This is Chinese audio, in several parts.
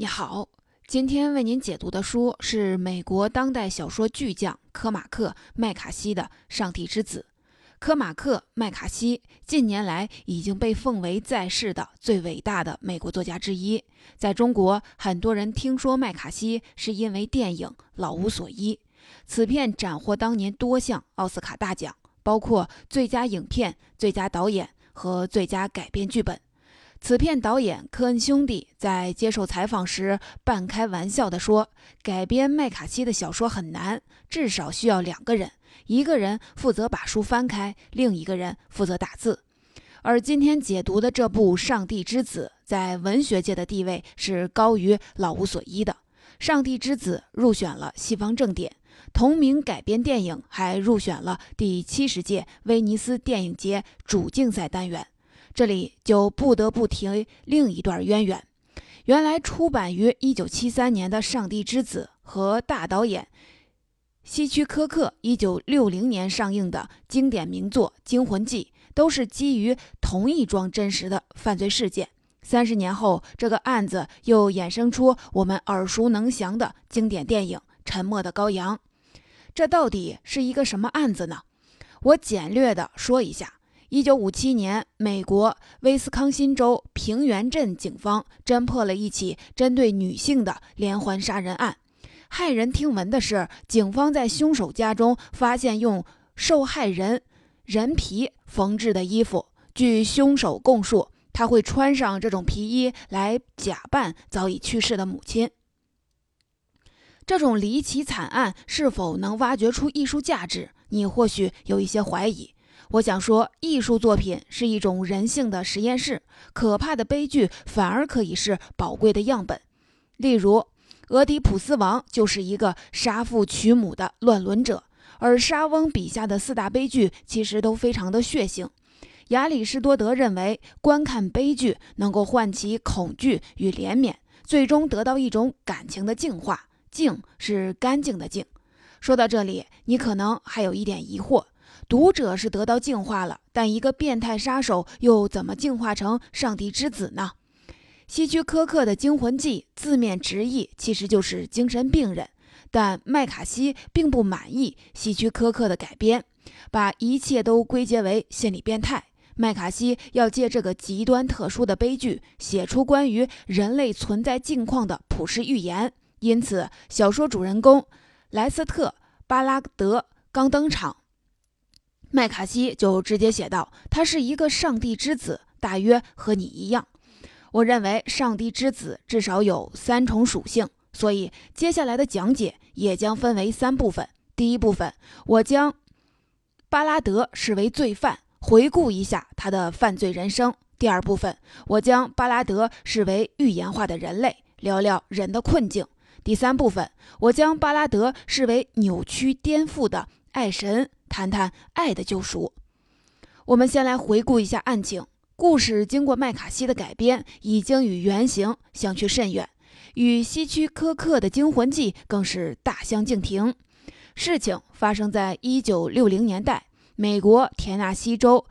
你好，今天为您解读的书是美国当代小说巨匠科马克·麦卡锡的《上帝之子》。科马克·麦卡锡近年来已经被奉为在世的最伟大的美国作家之一。在中国，很多人听说麦卡锡是因为电影《老无所依》，此片斩获当年多项奥斯卡大奖，包括最佳影片、最佳导演和最佳改编剧本。此片导演科恩兄弟在接受采访时半开玩笑地说：“改编麦卡锡的小说很难，至少需要两个人，一个人负责把书翻开，另一个人负责打字。”而今天解读的这部《上帝之子》在文学界的地位是高于《老无所依》的，《上帝之子》入选了西方正典，同名改编电影还入选了第七十届威尼斯电影节主竞赛单元。这里就不得不提另一段渊源。原来出版于1973年的《上帝之子》和大导演希区柯克1960年上映的经典名作《惊魂记》，都是基于同一桩真实的犯罪事件。三十年后，这个案子又衍生出我们耳熟能详的经典电影《沉默的羔羊》。这到底是一个什么案子呢？我简略的说一下。一九五七年，美国威斯康辛州平原镇警方侦破了一起针对女性的连环杀人案。骇人听闻的是，警方在凶手家中发现用受害人人皮缝制的衣服。据凶手供述，他会穿上这种皮衣来假扮早已去世的母亲。这种离奇惨案是否能挖掘出艺术价值？你或许有一些怀疑。我想说，艺术作品是一种人性的实验室，可怕的悲剧反而可以是宝贵的样本。例如，俄狄浦斯王就是一个杀父娶母的乱伦者，而莎翁笔下的四大悲剧其实都非常的血腥。亚里士多德认为，观看悲剧能够唤起恐惧与怜悯，最终得到一种感情的净化。净是干净的净。说到这里，你可能还有一点疑惑。读者是得到净化了，但一个变态杀手又怎么净化成上帝之子呢？希区柯克的《惊魂记》字面直译其实就是精神病人，但麦卡锡并不满意希区柯克的改编，把一切都归结为心理变态。麦卡锡要借这个极端特殊的悲剧，写出关于人类存在境况的普世预言。因此，小说主人公莱斯特·巴拉德刚登场。麦卡锡就直接写道：“他是一个上帝之子，大约和你一样。”我认为上帝之子至少有三重属性，所以接下来的讲解也将分为三部分。第一部分，我将巴拉德视为罪犯，回顾一下他的犯罪人生；第二部分，我将巴拉德视为预言化的人类，聊聊人的困境；第三部分，我将巴拉德视为扭曲颠覆的爱神。谈谈爱的救赎。我们先来回顾一下案情。故事经过麦卡锡的改编，已经与原型相去甚远，与希区柯克的《惊魂记》更是大相径庭。事情发生在一九六零年代，美国田纳西州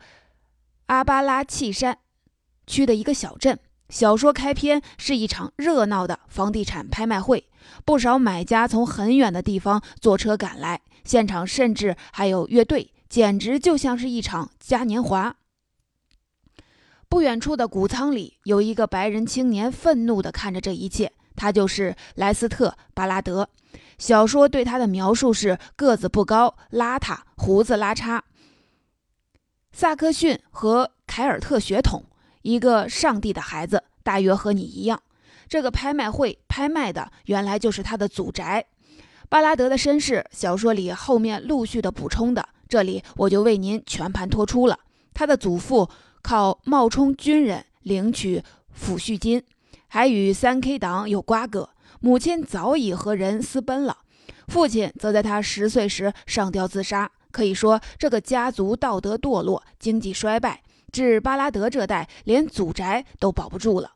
阿巴拉契山区的一个小镇。小说开篇是一场热闹的房地产拍卖会，不少买家从很远的地方坐车赶来。现场甚至还有乐队，简直就像是一场嘉年华。不远处的谷仓里，有一个白人青年愤怒地看着这一切。他就是莱斯特·巴拉德。小说对他的描述是：个子不高、邋遢、胡子拉碴。萨克逊和凯尔特血统，一个上帝的孩子，大约和你一样。这个拍卖会拍卖的，原来就是他的祖宅。巴拉德的身世，小说里后面陆续的补充的，这里我就为您全盘托出了。他的祖父靠冒充军人领取抚恤金，还与三 K 党有瓜葛。母亲早已和人私奔了，父亲则在他十岁时上吊自杀。可以说，这个家族道德堕落，经济衰败，至巴拉德这代连祖宅都保不住了。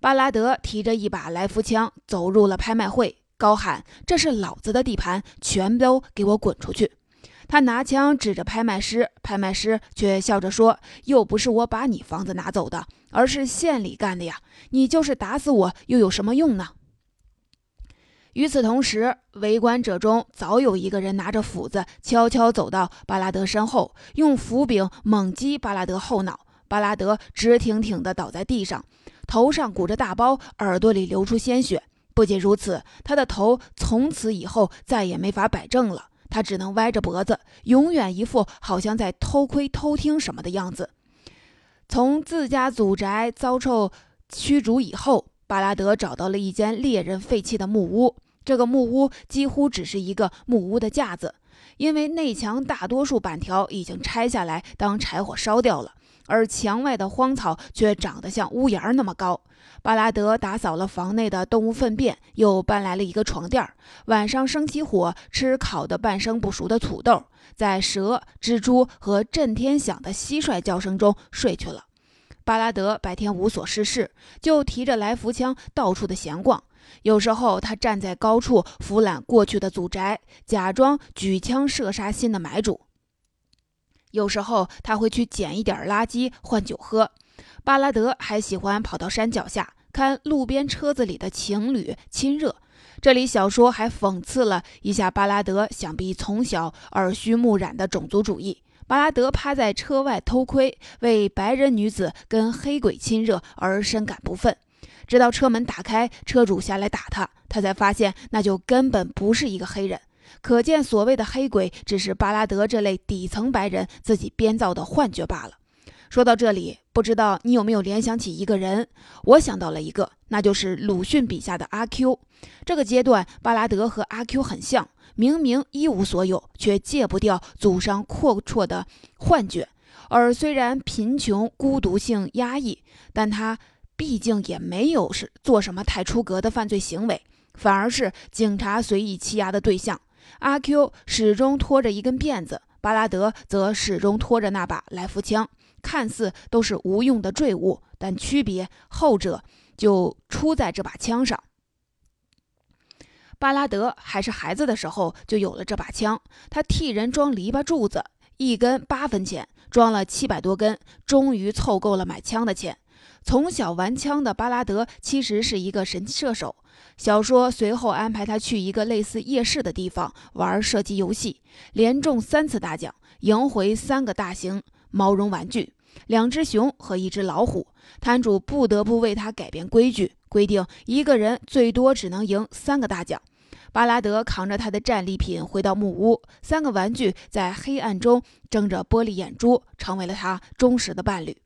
巴拉德提着一把来福枪走入了拍卖会。高喊：“这是老子的地盘，全都给我滚出去！”他拿枪指着拍卖师，拍卖师却笑着说：“又不是我把你房子拿走的，而是县里干的呀！你就是打死我，又有什么用呢？”与此同时，围观者中早有一个人拿着斧子，悄悄走到巴拉德身后，用斧柄猛击巴拉德后脑。巴拉德直挺挺地倒在地上，头上鼓着大包，耳朵里流出鲜血。不仅如此，他的头从此以后再也没法摆正了，他只能歪着脖子，永远一副好像在偷窥、偷听什么的样子。从自家祖宅遭受驱逐以后，巴拉德找到了一间猎人废弃的木屋。这个木屋几乎只是一个木屋的架子，因为内墙大多数板条已经拆下来当柴火烧掉了，而墙外的荒草却长得像屋檐那么高。巴拉德打扫了房内的动物粪便，又搬来了一个床垫儿晚上生起火吃烤的半生不熟的土豆，在蛇、蜘蛛和震天响的蟋蟀叫声中睡去了。巴拉德白天无所事事，就提着来福枪到处的闲逛。有时候他站在高处俯览过去的祖宅，假装举枪射杀新的买主；有时候他会去捡一点垃圾换酒喝。巴拉德还喜欢跑到山脚下看路边车子里的情侣亲热。这里小说还讽刺了一下巴拉德想必从小耳濡目染的种族主义。巴拉德趴在车外偷窥，为白人女子跟黑鬼亲热而深感不忿。直到车门打开，车主下来打他，他才发现那就根本不是一个黑人。可见，所谓的黑鬼只是巴拉德这类底层白人自己编造的幻觉罢了。说到这里，不知道你有没有联想起一个人？我想到了一个，那就是鲁迅笔下的阿 Q。这个阶段，巴拉德和阿 Q 很像。明明一无所有，却戒不掉祖上阔绰的幻觉。而虽然贫穷、孤独性压抑，但他毕竟也没有是做什么太出格的犯罪行为，反而是警察随意欺压的对象。阿 Q 始终拖着一根辫子，巴拉德则始终拖着那把来福枪，看似都是无用的坠物，但区别后者就出在这把枪上。巴拉德还是孩子的时候就有了这把枪，他替人装篱笆柱子，一根八分钱，装了七百多根，终于凑够了买枪的钱。从小玩枪的巴拉德其实是一个神射手。小说随后安排他去一个类似夜市的地方玩射击游戏，连中三次大奖，赢回三个大型毛绒玩具、两只熊和一只老虎。摊主不得不为他改变规矩，规定一个人最多只能赢三个大奖。巴拉德扛着他的战利品回到木屋，三个玩具在黑暗中睁着玻璃眼珠，成为了他忠实的伴侣。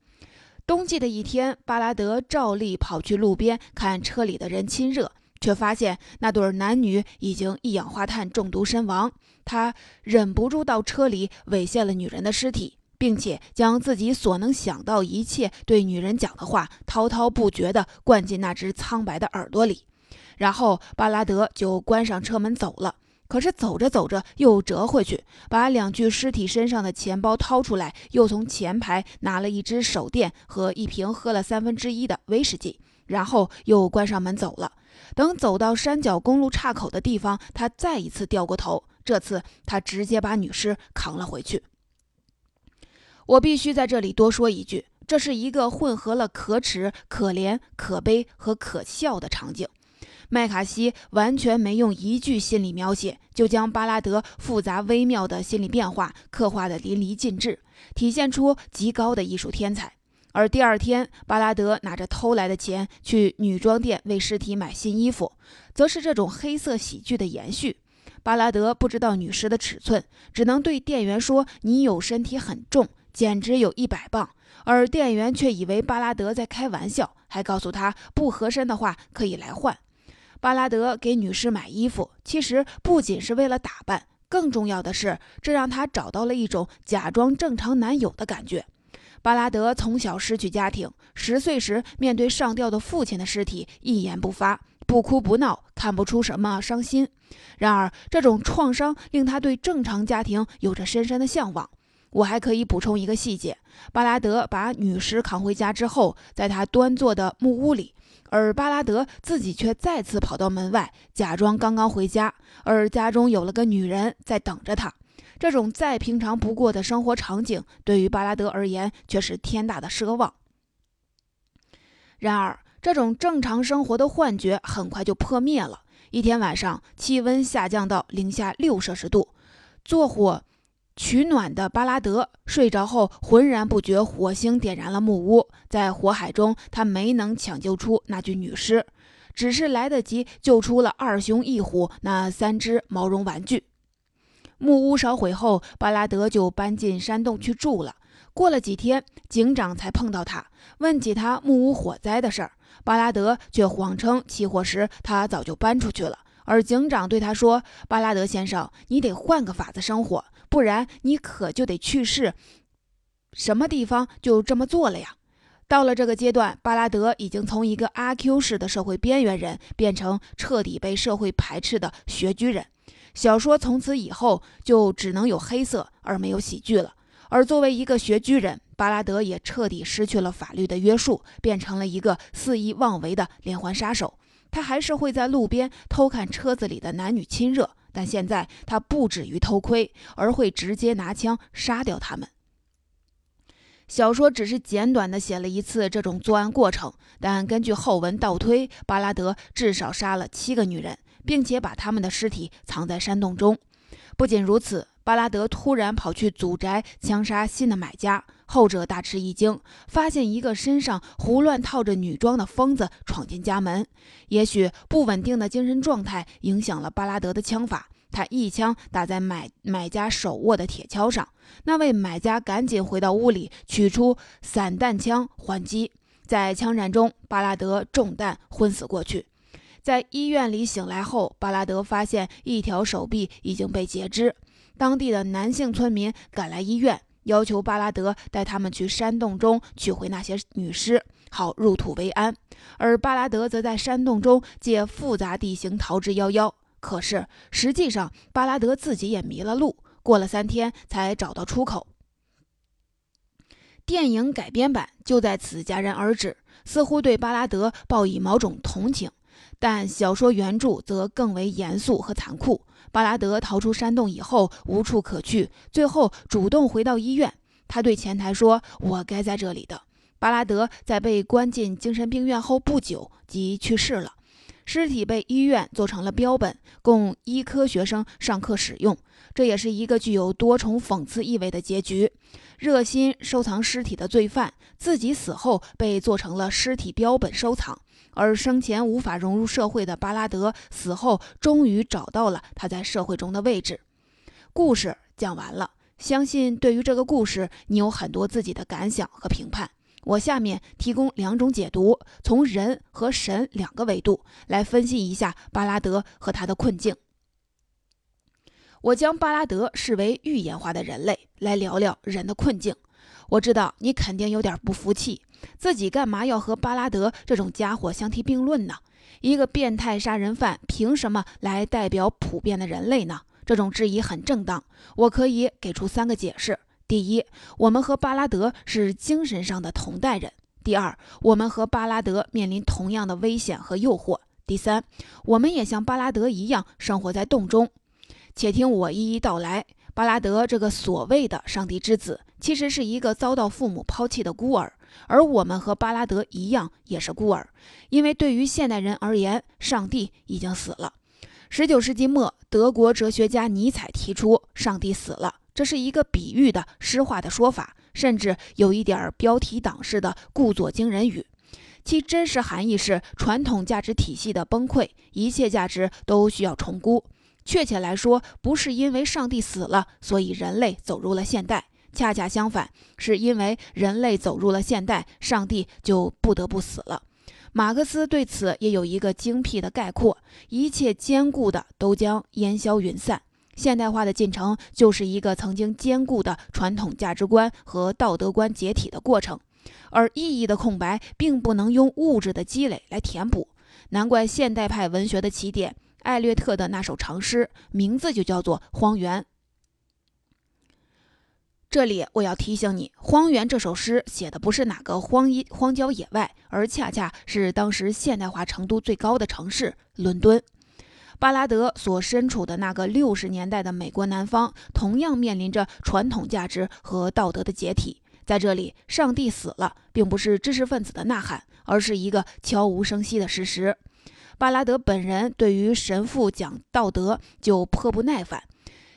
冬季的一天，巴拉德照例跑去路边看车里的人亲热，却发现那对男女已经一氧化碳中毒身亡。他忍不住到车里猥亵了女人的尸体，并且将自己所能想到一切对女人讲的话滔滔不绝地灌进那只苍白的耳朵里。然后巴拉德就关上车门走了。可是走着走着又折回去，把两具尸体身上的钱包掏出来，又从前排拿了一只手电和一瓶喝了三分之一的威士忌，然后又关上门走了。等走到山脚公路岔口的地方，他再一次掉过头，这次他直接把女尸扛了回去。我必须在这里多说一句，这是一个混合了可耻、可怜、可悲和可笑的场景。麦卡锡完全没用一句心理描写，就将巴拉德复杂微妙的心理变化刻画得淋漓尽致，体现出极高的艺术天才。而第二天，巴拉德拿着偷来的钱去女装店为尸体买新衣服，则是这种黑色喜剧的延续。巴拉德不知道女尸的尺寸，只能对店员说：“你有身体很重，简直有一百磅。”而店员却以为巴拉德在开玩笑，还告诉他不合身的话可以来换。巴拉德给女士买衣服，其实不仅是为了打扮，更重要的是，这让他找到了一种假装正常男友的感觉。巴拉德从小失去家庭，十岁时面对上吊的父亲的尸体一言不发，不哭不闹，看不出什么伤心。然而，这种创伤令他对正常家庭有着深深的向往。我还可以补充一个细节：巴拉德把女尸扛回家之后，在他端坐的木屋里。而巴拉德自己却再次跑到门外，假装刚刚回家，而家中有了个女人在等着他。这种再平常不过的生活场景，对于巴拉德而言却是天大的奢望。然而，这种正常生活的幻觉很快就破灭了，一天晚上，气温下降到零下六摄氏度，做火取暖的巴拉德睡着后，浑然不觉火星点燃了木屋。在火海中，他没能抢救出那具女尸，只是来得及救出了二熊一虎那三只毛绒玩具。木屋烧毁后，巴拉德就搬进山洞去住了。过了几天，警长才碰到他，问起他木屋火灾的事儿。巴拉德却谎称起火时他早就搬出去了。而警长对他说：“巴拉德先生，你得换个法子生活，不然你可就得去世。什么地方就这么做了呀？”到了这个阶段，巴拉德已经从一个阿 Q 式的社会边缘人变成彻底被社会排斥的学居人。小说从此以后就只能有黑色而没有喜剧了。而作为一个学居人，巴拉德也彻底失去了法律的约束，变成了一个肆意妄为的连环杀手。他还是会在路边偷看车子里的男女亲热，但现在他不止于偷窥，而会直接拿枪杀掉他们。小说只是简短的写了一次这种作案过程，但根据后文倒推，巴拉德至少杀了七个女人，并且把他们的尸体藏在山洞中。不仅如此。巴拉德突然跑去祖宅枪杀新的买家，后者大吃一惊，发现一个身上胡乱套着女装的疯子闯进家门。也许不稳定的精神状态影响了巴拉德的枪法，他一枪打在买买家手握的铁锹上。那位买家赶紧回到屋里取出散弹枪还击，在枪战中，巴拉德中弹昏死过去。在医院里醒来后，巴拉德发现一条手臂已经被截肢。当地的男性村民赶来医院，要求巴拉德带他们去山洞中取回那些女尸，好入土为安。而巴拉德则在山洞中借复杂地形逃之夭夭。可是实际上，巴拉德自己也迷了路，过了三天才找到出口。电影改编版就在此戛然而止，似乎对巴拉德报以某种同情，但小说原著则更为严肃和残酷。巴拉德逃出山洞以后无处可去，最后主动回到医院。他对前台说：“我该在这里的。”巴拉德在被关进精神病院后不久即去世了，尸体被医院做成了标本，供医科学生上课使用。这也是一个具有多重讽刺意味的结局。热心收藏尸体的罪犯，自己死后被做成了尸体标本收藏。而生前无法融入社会的巴拉德死后，终于找到了他在社会中的位置。故事讲完了，相信对于这个故事，你有很多自己的感想和评判。我下面提供两种解读，从人和神两个维度来分析一下巴拉德和他的困境。我将巴拉德视为预言化的人类，来聊聊人的困境。我知道你肯定有点不服气。自己干嘛要和巴拉德这种家伙相提并论呢？一个变态杀人犯凭什么来代表普遍的人类呢？这种质疑很正当，我可以给出三个解释：第一，我们和巴拉德是精神上的同代人；第二，我们和巴拉德面临同样的危险和诱惑；第三，我们也像巴拉德一样生活在洞中。且听我一一道来。巴拉德这个所谓的上帝之子，其实是一个遭到父母抛弃的孤儿。而我们和巴拉德一样，也是孤儿，因为对于现代人而言，上帝已经死了。十九世纪末，德国哲学家尼采提出“上帝死了”，这是一个比喻的诗化的说法，甚至有一点标题党式的故作惊人语。其真实含义是传统价值体系的崩溃，一切价值都需要重估。确切来说，不是因为上帝死了，所以人类走入了现代。恰恰相反，是因为人类走入了现代，上帝就不得不死了。马克思对此也有一个精辟的概括：一切坚固的都将烟消云散。现代化的进程就是一个曾经坚固的传统价值观和道德观解体的过程，而意义的空白并不能用物质的积累来填补。难怪现代派文学的起点，艾略特的那首长诗，名字就叫做《荒原》。这里我要提醒你，《荒原》这首诗写的不是哪个荒野荒郊野外，而恰恰是当时现代化程度最高的城市——伦敦。巴拉德所身处的那个六十年代的美国南方，同样面临着传统价值和道德的解体。在这里，上帝死了，并不是知识分子的呐喊，而是一个悄无声息的事实。巴拉德本人对于神父讲道德就颇不耐烦。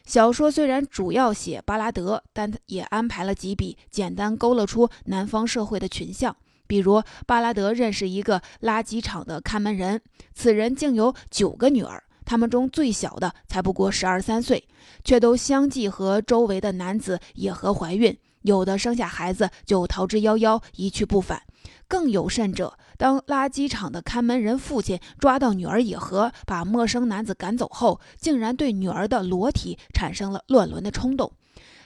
小说虽然主要写巴拉德，但也安排了几笔简单勾勒出南方社会的群像。比如，巴拉德认识一个垃圾场的看门人，此人竟有九个女儿，他们中最小的才不过十二三岁，却都相继和周围的男子野合怀孕，有的生下孩子就逃之夭夭，一去不返。更有甚者，当垃圾场的看门人父亲抓到女儿野合，把陌生男子赶走后，竟然对女儿的裸体产生了乱伦的冲动。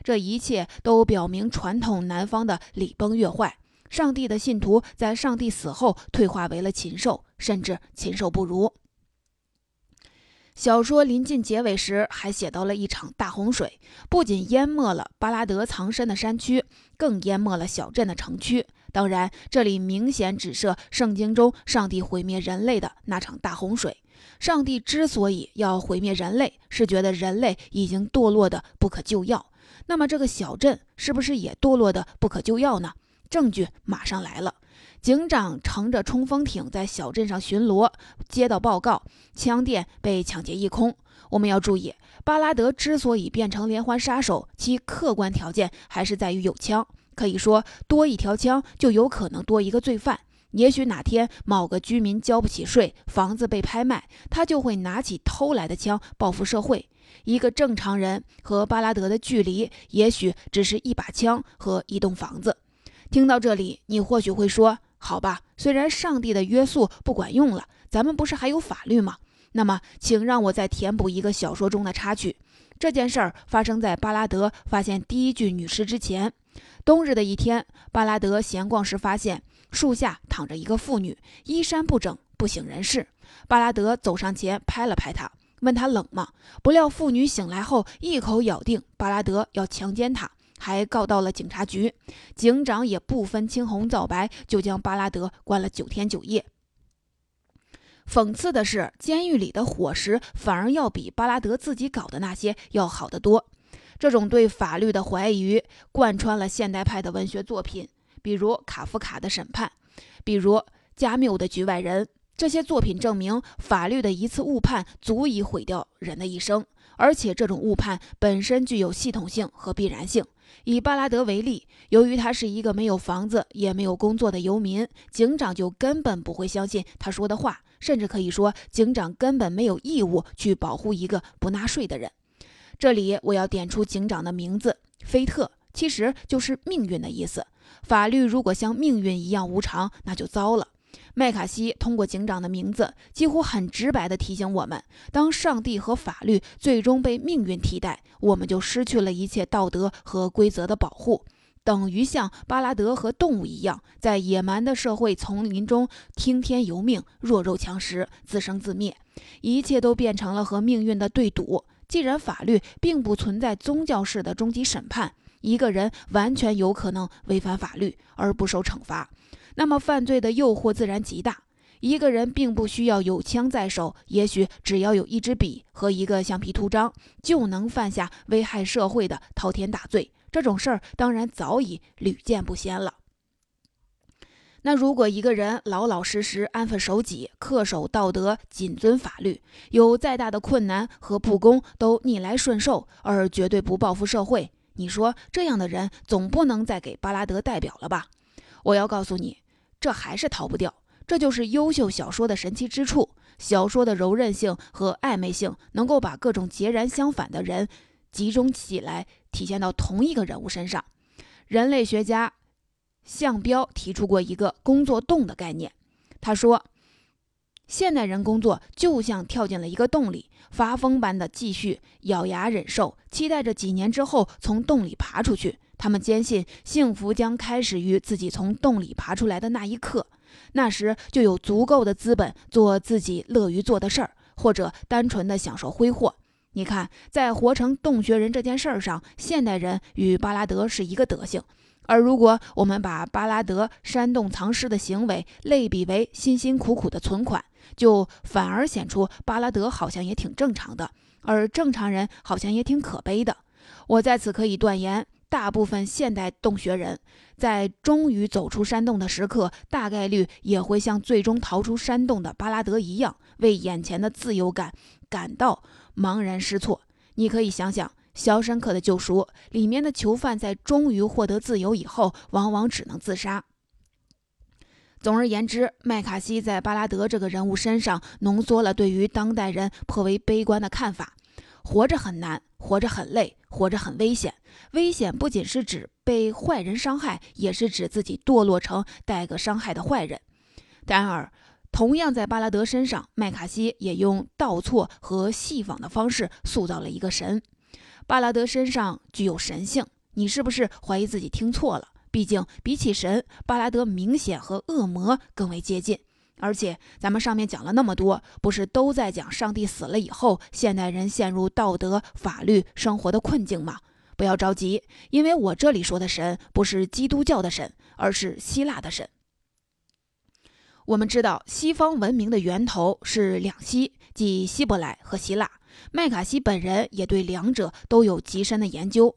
这一切都表明传统南方的礼崩乐坏。上帝的信徒在上帝死后退化为了禽兽，甚至禽兽不如。小说临近结尾时，还写到了一场大洪水，不仅淹没了巴拉德藏身的山区，更淹没了小镇的城区。当然，这里明显指涉圣经中上帝毁灭人类的那场大洪水。上帝之所以要毁灭人类，是觉得人类已经堕落的不可救药。那么，这个小镇是不是也堕落的不可救药呢？证据马上来了。警长乘着冲锋艇在小镇上巡逻，接到报告，枪店被抢劫一空。我们要注意，巴拉德之所以变成连环杀手，其客观条件还是在于有枪。可以说，多一条枪就有可能多一个罪犯。也许哪天某个居民交不起税，房子被拍卖，他就会拿起偷来的枪报复社会。一个正常人和巴拉德的距离，也许只是一把枪和一栋房子。听到这里，你或许会说：“好吧，虽然上帝的约束不管用了，咱们不是还有法律吗？”那么，请让我再填补一个小说中的插曲。这件事儿发生在巴拉德发现第一具女尸之前。冬日的一天，巴拉德闲逛时发现树下躺着一个妇女，衣衫不整，不省人事。巴拉德走上前拍了拍她，问她冷吗？不料妇女醒来后一口咬定巴拉德要强奸她。还告到了警察局，警长也不分青红皂白，就将巴拉德关了九天九夜。讽刺的是，监狱里的伙食反而要比巴拉德自己搞的那些要好得多。这种对法律的怀疑贯穿了现代派的文学作品，比如卡夫卡的《审判》，比如加缪的《局外人》。这些作品证明，法律的一次误判足以毁掉人的一生，而且这种误判本身具有系统性和必然性。以巴拉德为例，由于他是一个没有房子也没有工作的游民，警长就根本不会相信他说的话，甚至可以说，警长根本没有义务去保护一个不纳税的人。这里我要点出警长的名字——菲特，其实就是命运的意思。法律如果像命运一样无常，那就糟了。麦卡锡通过警长的名字，几乎很直白地提醒我们：当上帝和法律最终被命运替代，我们就失去了一切道德和规则的保护，等于像巴拉德和动物一样，在野蛮的社会丛林中听天由命、弱肉强食、自生自灭，一切都变成了和命运的对赌。既然法律并不存在宗教式的终极审判，一个人完全有可能违反法律而不受惩罚。那么犯罪的诱惑自然极大。一个人并不需要有枪在手，也许只要有一支笔和一个橡皮图章，就能犯下危害社会的滔天大罪。这种事儿当然早已屡见不鲜了。那如果一个人老老实实、安分守己、恪守道德、谨遵法律，有再大的困难和不公都逆来顺受，而绝对不报复社会，你说这样的人总不能再给巴拉德代表了吧？我要告诉你。这还是逃不掉，这就是优秀小说的神奇之处。小说的柔韧性和暧昧性，能够把各种截然相反的人集中起来，体现到同一个人物身上。人类学家向彪提出过一个“工作洞”的概念，他说，现代人工作就像跳进了一个洞里，发疯般的继续咬牙忍受，期待着几年之后从洞里爬出去。他们坚信幸福将开始于自己从洞里爬出来的那一刻，那时就有足够的资本做自己乐于做的事儿，或者单纯的享受挥霍。你看，在活成洞穴人这件事儿上，现代人与巴拉德是一个德性。而如果我们把巴拉德山洞藏尸的行为类比为辛辛苦苦的存款，就反而显出巴拉德好像也挺正常的，而正常人好像也挺可悲的。我在此可以断言。大部分现代洞穴人在终于走出山洞的时刻，大概率也会像最终逃出山洞的巴拉德一样，为眼前的自由感感到茫然失措。你可以想想。《肖申克的救赎》里面的囚犯在终于获得自由以后，往往只能自杀。总而言之，麦卡锡在巴拉德这个人物身上浓缩了对于当代人颇为悲观的看法：活着很难，活着很累，活着很危险。危险不仅是指被坏人伤害，也是指自己堕落成带个伤害的坏人。然而，同样在巴拉德身上，麦卡锡也用倒错和戏仿的方式塑造了一个神。巴拉德身上具有神性，你是不是怀疑自己听错了？毕竟比起神，巴拉德明显和恶魔更为接近。而且咱们上面讲了那么多，不是都在讲上帝死了以后，现代人陷入道德、法律、生活的困境吗？不要着急，因为我这里说的神不是基督教的神，而是希腊的神。我们知道，西方文明的源头是两希，即希伯来和希腊。麦卡锡本人也对两者都有极深的研究，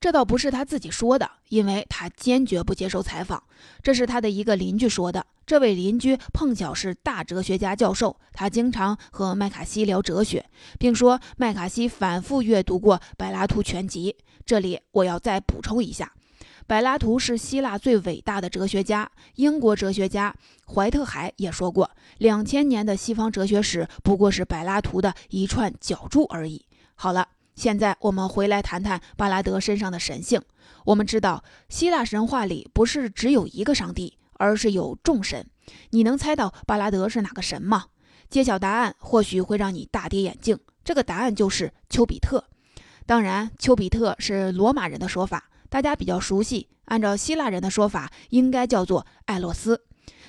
这倒不是他自己说的，因为他坚决不接受采访。这是他的一个邻居说的。这位邻居碰巧是大哲学家教授，他经常和麦卡锡聊哲学，并说麦卡锡反复阅读过柏拉图全集。这里我要再补充一下。柏拉图是希腊最伟大的哲学家。英国哲学家怀特海也说过，两千年的西方哲学史不过是柏拉图的一串脚注而已。好了，现在我们回来谈谈巴拉德身上的神性。我们知道，希腊神话里不是只有一个上帝，而是有众神。你能猜到巴拉德是哪个神吗？揭晓答案或许会让你大跌眼镜。这个答案就是丘比特。当然，丘比特是罗马人的说法。大家比较熟悉，按照希腊人的说法，应该叫做艾洛斯。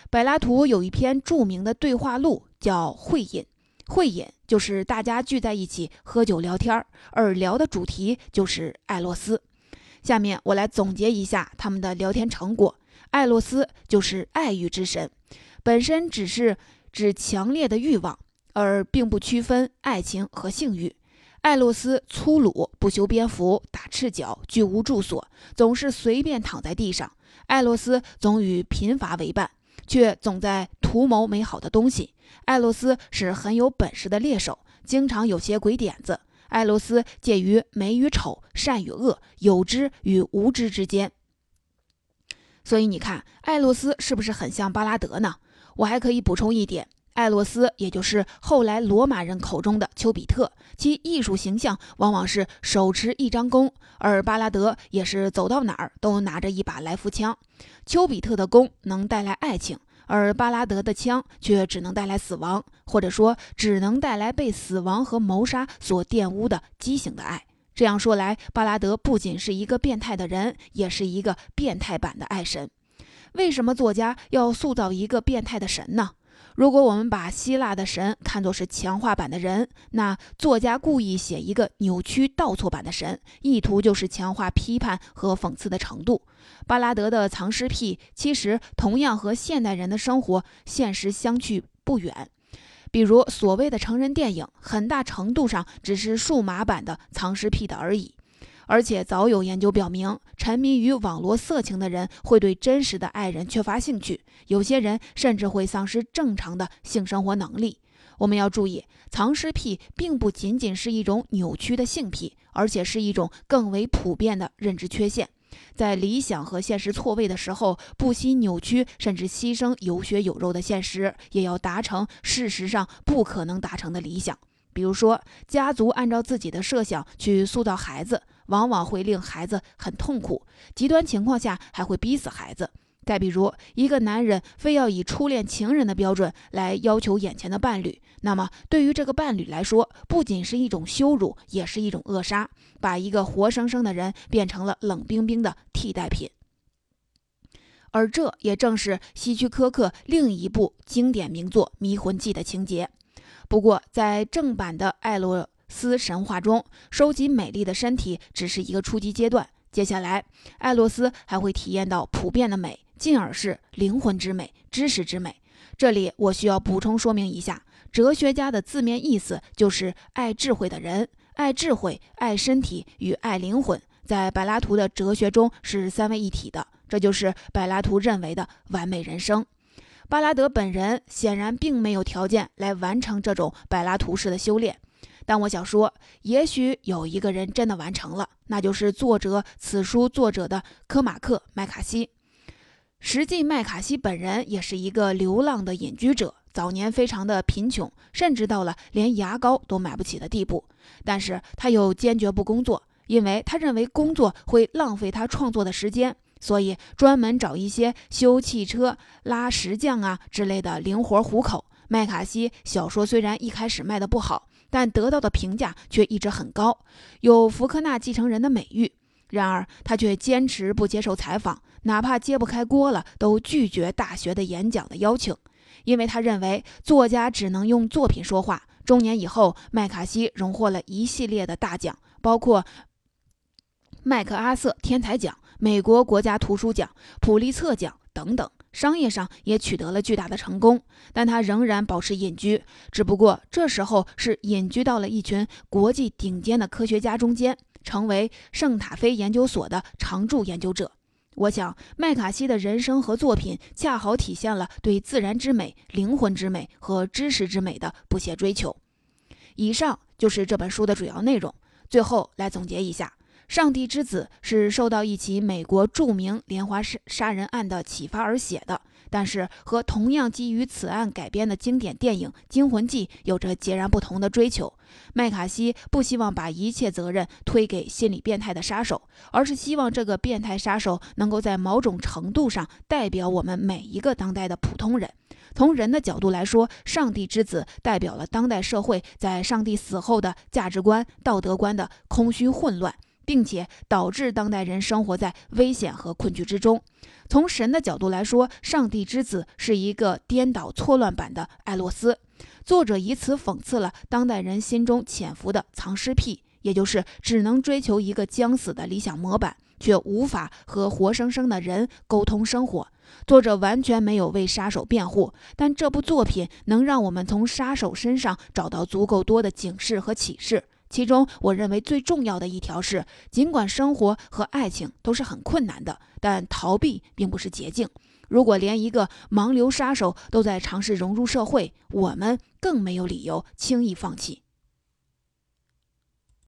柏拉图有一篇著名的对话录，叫《会饮》。会饮就是大家聚在一起喝酒聊天儿，而聊的主题就是艾洛斯。下面我来总结一下他们的聊天成果。艾洛斯就是爱欲之神，本身只是指强烈的欲望，而并不区分爱情和性欲。艾洛斯粗鲁，不修边幅，打赤脚，居无住所，总是随便躺在地上。艾洛斯总与贫乏为伴，却总在图谋美好的东西。艾洛斯是很有本事的猎手，经常有些鬼点子。艾洛斯介于美与丑、善与恶、有知与无知之间。所以你看，艾洛斯是不是很像巴拉德呢？我还可以补充一点。艾洛斯，也就是后来罗马人口中的丘比特，其艺术形象往往是手持一张弓，而巴拉德也是走到哪儿都拿着一把来福枪。丘比特的弓能带来爱情，而巴拉德的枪却只能带来死亡，或者说只能带来被死亡和谋杀所玷污的畸形的爱。这样说来，巴拉德不仅是一个变态的人，也是一个变态版的爱神。为什么作家要塑造一个变态的神呢？如果我们把希腊的神看作是强化版的人，那作家故意写一个扭曲倒错版的神，意图就是强化批判和讽刺的程度。巴拉德的藏尸癖其实同样和现代人的生活现实相去不远，比如所谓的成人电影，很大程度上只是数码版的藏尸癖的而已。而且早有研究表明，沉迷于网络色情的人会对真实的爱人缺乏兴趣，有些人甚至会丧失正常的性生活能力。我们要注意，藏尸癖并不仅仅是一种扭曲的性癖，而且是一种更为普遍的认知缺陷。在理想和现实错位的时候，不惜扭曲甚至牺牲有血有肉的现实，也要达成事实上不可能达成的理想。比如说，家族按照自己的设想去塑造孩子。往往会令孩子很痛苦，极端情况下还会逼死孩子。再比如，一个男人非要以初恋情人的标准来要求眼前的伴侣，那么对于这个伴侣来说，不仅是一种羞辱，也是一种扼杀，把一个活生生的人变成了冷冰冰的替代品。而这也正是希区柯克另一部经典名作《迷魂记》的情节。不过，在正版的艾洛。斯神话中，收集美丽的身体只是一个初级阶段。接下来，艾洛斯还会体验到普遍的美，进而是灵魂之美、知识之美。这里我需要补充说明一下，哲学家的字面意思就是爱智慧的人，爱智慧、爱身体与爱灵魂。在柏拉图的哲学中是三位一体的，这就是柏拉图认为的完美人生。巴拉德本人显然并没有条件来完成这种柏拉图式的修炼，但我想说，也许有一个人真的完成了，那就是作者此书作者的科马克·麦卡锡。实际，麦卡锡本人也是一个流浪的隐居者，早年非常的贫穷，甚至到了连牙膏都买不起的地步。但是他又坚决不工作，因为他认为工作会浪费他创作的时间。所以专门找一些修汽车、拉石匠啊之类的零活糊口。麦卡锡小说虽然一开始卖的不好，但得到的评价却一直很高，有福克纳继承人的美誉。然而他却坚持不接受采访，哪怕揭不开锅了，都拒绝大学的演讲的邀请，因为他认为作家只能用作品说话。中年以后，麦卡锡荣获了一系列的大奖，包括麦克阿瑟天才奖。美国国家图书奖、普利策奖等等，商业上也取得了巨大的成功，但他仍然保持隐居，只不过这时候是隐居到了一群国际顶尖的科学家中间，成为圣塔菲研究所的常驻研究者。我想，麦卡锡的人生和作品恰好体现了对自然之美、灵魂之美和知识之美的不懈追求。以上就是这本书的主要内容，最后来总结一下。《上帝之子》是受到一起美国著名连环杀杀人案的启发而写的，但是和同样基于此案改编的经典电影《惊魂记》有着截然不同的追求。麦卡锡不希望把一切责任推给心理变态的杀手，而是希望这个变态杀手能够在某种程度上代表我们每一个当代的普通人。从人的角度来说，《上帝之子》代表了当代社会在上帝死后的价值观、道德观的空虚混乱。并且导致当代人生活在危险和困局之中。从神的角度来说，上帝之子是一个颠倒错乱版的艾洛斯。作者以此讽刺了当代人心中潜伏的藏尸癖，也就是只能追求一个将死的理想模板，却无法和活生生的人沟通生活。作者完全没有为杀手辩护，但这部作品能让我们从杀手身上找到足够多的警示和启示。其中，我认为最重要的一条是，尽管生活和爱情都是很困难的，但逃避并不是捷径。如果连一个盲流杀手都在尝试融入社会，我们更没有理由轻易放弃。